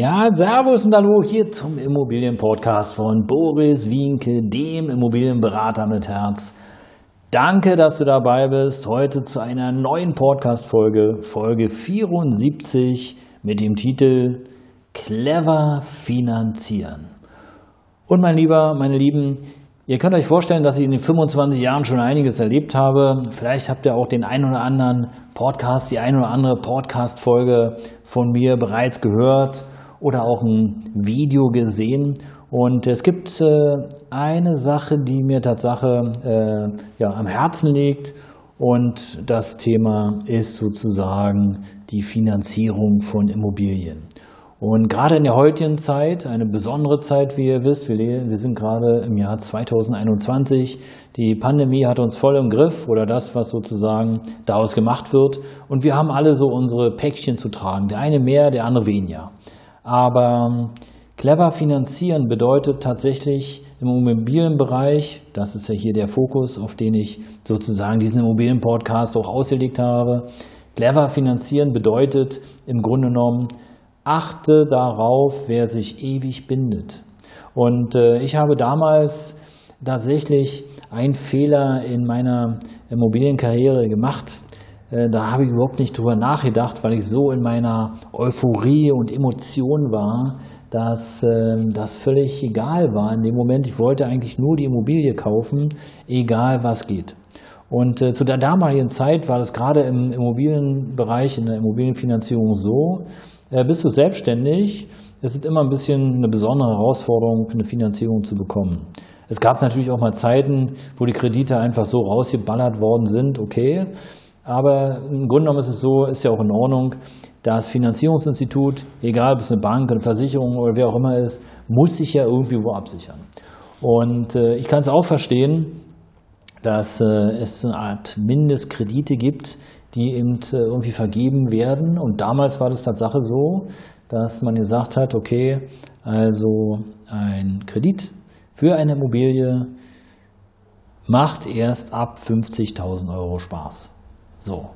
Ja, Servus und Hallo hier zum Immobilienpodcast von Boris Wienke, dem Immobilienberater mit Herz. Danke, dass du dabei bist. Heute zu einer neuen Podcast-Folge, Folge 74 mit dem Titel Clever finanzieren. Und mein Lieber, meine Lieben, ihr könnt euch vorstellen, dass ich in den 25 Jahren schon einiges erlebt habe. Vielleicht habt ihr auch den einen oder anderen Podcast, die eine oder andere Podcast-Folge von mir bereits gehört oder auch ein Video gesehen. Und es gibt äh, eine Sache, die mir Tatsache äh, ja, am Herzen liegt. Und das Thema ist sozusagen die Finanzierung von Immobilien. Und gerade in der heutigen Zeit, eine besondere Zeit, wie ihr wisst, wir, wir sind gerade im Jahr 2021. Die Pandemie hat uns voll im Griff oder das, was sozusagen daraus gemacht wird. Und wir haben alle so unsere Päckchen zu tragen. Der eine mehr, der andere weniger. Aber ähm, clever finanzieren bedeutet tatsächlich im Immobilienbereich, das ist ja hier der Fokus, auf den ich sozusagen diesen Immobilienpodcast auch ausgelegt habe. Clever finanzieren bedeutet im Grunde genommen, achte darauf, wer sich ewig bindet. Und äh, ich habe damals tatsächlich einen Fehler in meiner Immobilienkarriere gemacht. Äh, da habe ich überhaupt nicht drüber nachgedacht, weil ich so in meiner Euphorie und Emotion war, dass ähm, das völlig egal war in dem Moment. Ich wollte eigentlich nur die Immobilie kaufen, egal was geht. Und äh, zu der damaligen Zeit war das gerade im Immobilienbereich, in der Immobilienfinanzierung so, äh, bist du selbstständig, es ist immer ein bisschen eine besondere Herausforderung, eine Finanzierung zu bekommen. Es gab natürlich auch mal Zeiten, wo die Kredite einfach so rausgeballert worden sind, okay. Aber im Grunde genommen ist es so, ist ja auch in Ordnung, das Finanzierungsinstitut, egal ob es eine Bank, eine Versicherung oder wer auch immer ist, muss sich ja irgendwie wo absichern. Und äh, ich kann es auch verstehen, dass äh, es eine Art Mindestkredite gibt, die eben äh, irgendwie vergeben werden. Und damals war das Tatsache so, dass man gesagt hat, okay, also ein Kredit für eine Immobilie macht erst ab 50.000 Euro Spaß. So.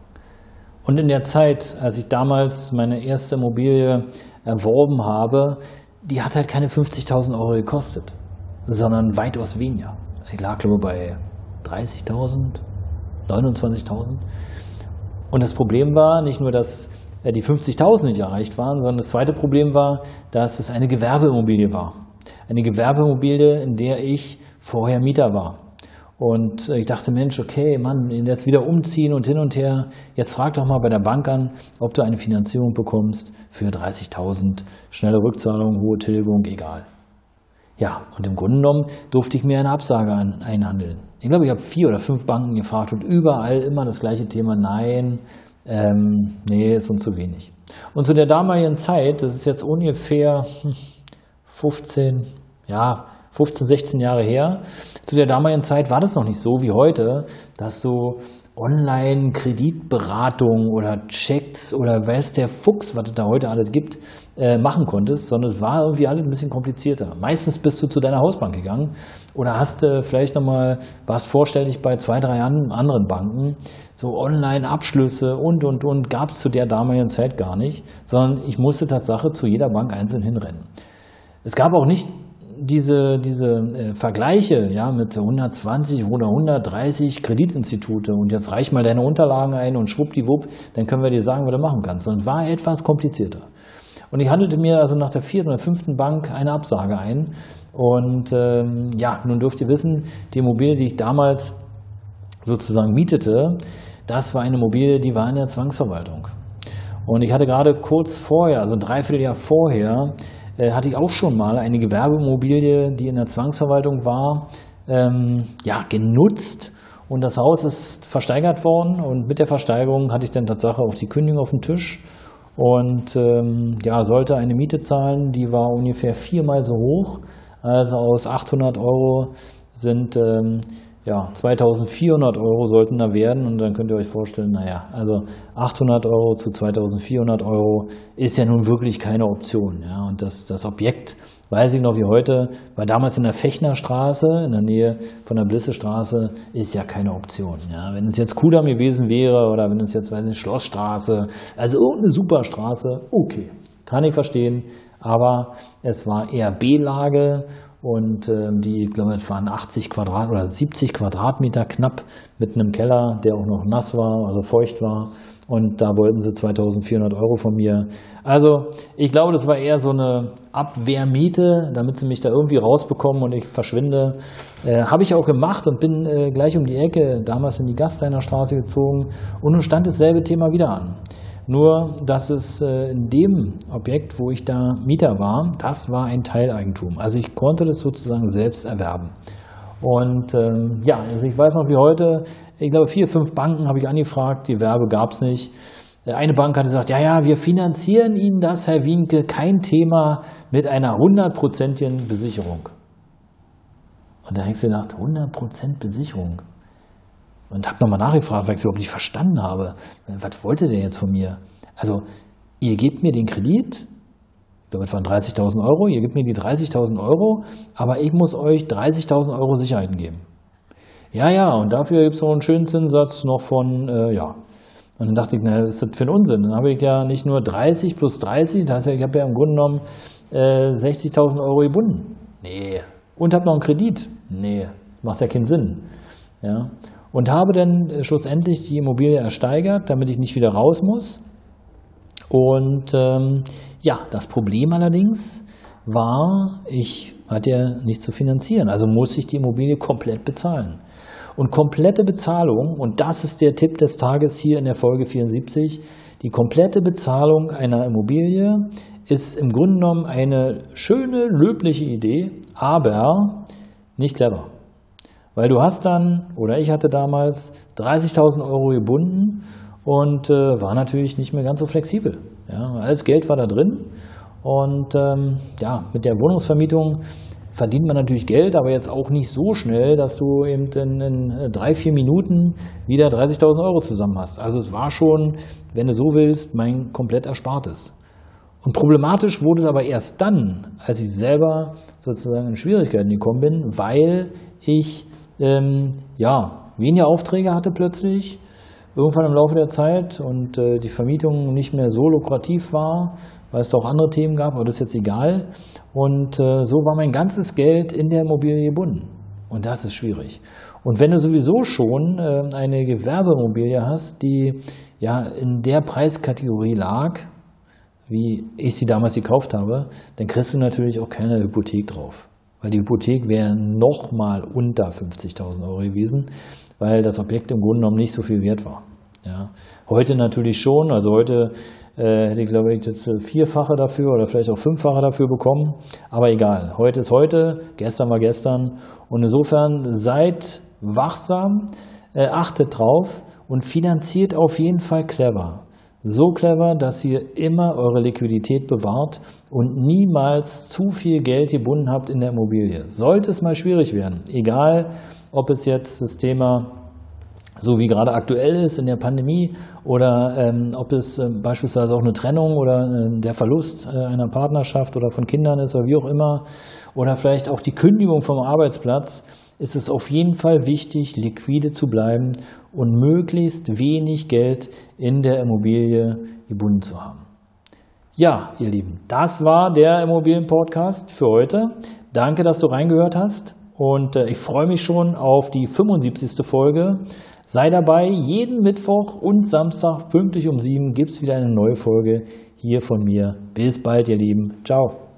Und in der Zeit, als ich damals meine erste Immobilie erworben habe, die hat halt keine 50.000 Euro gekostet, sondern weitaus weniger. Ich lag, glaube ich, bei 30.000, 29.000. Und das Problem war nicht nur, dass äh, die 50.000 nicht erreicht waren, sondern das zweite Problem war, dass es eine Gewerbeimmobilie war. Eine Gewerbeimmobilie, in der ich vorher Mieter war. Und ich dachte, Mensch, okay, Mann, jetzt wieder umziehen und hin und her. Jetzt frag doch mal bei der Bank an, ob du eine Finanzierung bekommst für 30.000. Schnelle Rückzahlung, hohe Tilgung, egal. Ja, und im Grunde genommen durfte ich mir eine Absage einhandeln. Ich glaube, ich habe vier oder fünf Banken gefragt und überall immer das gleiche Thema. Nein, ähm, nee, ist uns zu wenig. Und zu der damaligen Zeit, das ist jetzt ungefähr 15, hm, ja, 15, 16 Jahre her. Zu der damaligen Zeit war das noch nicht so wie heute, dass du Online-Kreditberatung oder Checks oder weiß der Fuchs, was es da heute alles gibt, äh, machen konntest, sondern es war irgendwie alles ein bisschen komplizierter. Meistens bist du zu deiner Hausbank gegangen oder hast äh, vielleicht nochmal, warst vorstellig bei zwei, drei anderen Banken, so Online-Abschlüsse und, und, und, gab es zu der damaligen Zeit gar nicht, sondern ich musste Tatsache zu jeder Bank einzeln hinrennen. Es gab auch nicht diese, diese äh, Vergleiche ja, mit 120 oder 130 Kreditinstitute und jetzt reich mal deine Unterlagen ein und schwuppdiwupp, dann können wir dir sagen, was du machen kannst. Und war etwas komplizierter. Und ich handelte mir also nach der vierten oder fünften Bank eine Absage ein. Und ähm, ja, nun dürft ihr wissen, die Immobilie, die ich damals sozusagen mietete, das war eine Immobilie, die war in der Zwangsverwaltung. Und ich hatte gerade kurz vorher, also ein Dreivierteljahr vorher, äh, hatte ich auch schon mal eine Gewerbeimmobilie, die in der Zwangsverwaltung war, ähm, ja, genutzt. Und das Haus ist versteigert worden. Und mit der Versteigerung hatte ich dann Tatsache auch die Kündigung auf dem Tisch. Und ähm, ja, sollte eine Miete zahlen, die war ungefähr viermal so hoch, Also aus 800 Euro sind ähm, ja, 2400 Euro sollten da werden und dann könnt ihr euch vorstellen, naja, also 800 Euro zu 2400 Euro ist ja nun wirklich keine Option. Ja, und das, das Objekt, weiß ich noch wie heute, war damals in der Fechnerstraße, in der Nähe von der Blissestraße, ist ja keine Option. Ja, wenn es jetzt Kudamm gewesen wäre oder wenn es jetzt, weiß ich, Schlossstraße, also irgendeine Superstraße, okay, kann ich verstehen, aber es war eher B-Lage und ähm, die, ich glaube, es waren 80 Quadrat oder 70 Quadratmeter knapp mit einem Keller, der auch noch nass war, also feucht war. Und da wollten sie 2400 Euro von mir. Also ich glaube, das war eher so eine Abwehrmiete, damit sie mich da irgendwie rausbekommen und ich verschwinde. Äh, Habe ich auch gemacht und bin äh, gleich um die Ecke, damals in die Gasteiner Straße gezogen und nun stand dasselbe Thema wieder an. Nur, dass es äh, in dem Objekt, wo ich da Mieter war, das war ein Teileigentum. Also ich konnte das sozusagen selbst erwerben. Und ähm, ja, also ich weiß noch wie heute, ich glaube vier, fünf Banken habe ich angefragt, die Werbe gab es nicht. Äh, eine Bank hat gesagt, ja, ja, wir finanzieren Ihnen das, Herr Wienke, kein Thema mit einer hundertprozentigen Besicherung. Und da hängst du gedacht, 100% Besicherung. Und habe nochmal nachgefragt, weil ich es überhaupt nicht verstanden habe. Was wollte der jetzt von mir? Also, ihr gebt mir den Kredit, es waren 30.000 Euro, ihr gebt mir die 30.000 Euro, aber ich muss euch 30.000 Euro Sicherheiten geben. Ja, ja, und dafür gibt es noch einen schönen Zinssatz noch von, äh, ja. Und dann dachte ich, na, ist das für ein Unsinn? Dann habe ich ja nicht nur 30 plus 30, das heißt ja, ich habe ja im Grunde genommen äh, 60.000 Euro gebunden. Nee. Und habe noch einen Kredit. Nee, macht ja keinen Sinn. Ja und habe dann äh, schlussendlich die Immobilie ersteigert, damit ich nicht wieder raus muss. Und ähm, ja, das Problem allerdings war, ich hatte ja nichts zu finanzieren, also muss ich die Immobilie komplett bezahlen. Und komplette Bezahlung, und das ist der Tipp des Tages hier in der Folge 74, die komplette Bezahlung einer Immobilie ist im Grunde genommen eine schöne, löbliche Idee, aber nicht clever. Weil du hast dann, oder ich hatte damals 30.000 Euro gebunden und äh, war natürlich nicht mehr ganz so flexibel. Ja, alles Geld war da drin und ähm, ja, mit der Wohnungsvermietung verdient man natürlich Geld, aber jetzt auch nicht so schnell, dass du eben in, in äh, drei, vier Minuten wieder 30.000 Euro zusammen hast. Also es war schon, wenn du so willst, mein komplett Erspartes. Und problematisch wurde es aber erst dann, als ich selber sozusagen in Schwierigkeiten gekommen bin, weil ich ähm, ja, weniger Aufträge hatte plötzlich, irgendwann im Laufe der Zeit und äh, die Vermietung nicht mehr so lukrativ war, weil es da auch andere Themen gab, aber das ist jetzt egal. Und äh, so war mein ganzes Geld in der Immobilie gebunden. Und das ist schwierig. Und wenn du sowieso schon äh, eine Gewerbeimmobilie hast, die ja in der Preiskategorie lag, wie ich sie damals gekauft habe, dann kriegst du natürlich auch keine Hypothek drauf weil die Hypothek wäre nochmal unter 50.000 Euro gewesen, weil das Objekt im Grunde genommen nicht so viel wert war. Ja. Heute natürlich schon, also heute äh, hätte ich glaube ich jetzt vierfache dafür oder vielleicht auch fünffache dafür bekommen, aber egal. Heute ist heute, gestern war gestern und insofern seid wachsam, äh, achtet drauf und finanziert auf jeden Fall clever. So clever, dass ihr immer eure Liquidität bewahrt und niemals zu viel Geld gebunden habt in der Immobilie. Sollte es mal schwierig werden, egal ob es jetzt das Thema so wie gerade aktuell ist in der Pandemie oder ähm, ob es äh, beispielsweise auch eine Trennung oder äh, der Verlust äh, einer Partnerschaft oder von Kindern ist oder wie auch immer oder vielleicht auch die Kündigung vom Arbeitsplatz, ist es auf jeden Fall wichtig, liquide zu bleiben und möglichst wenig Geld in der Immobilie gebunden zu haben. Ja, ihr Lieben, das war der Immobilienpodcast für heute. Danke, dass du reingehört hast und äh, ich freue mich schon auf die 75. Folge. Sei dabei, jeden Mittwoch und Samstag pünktlich um sieben gibt es wieder eine neue Folge hier von mir. Bis bald, ihr Lieben. Ciao.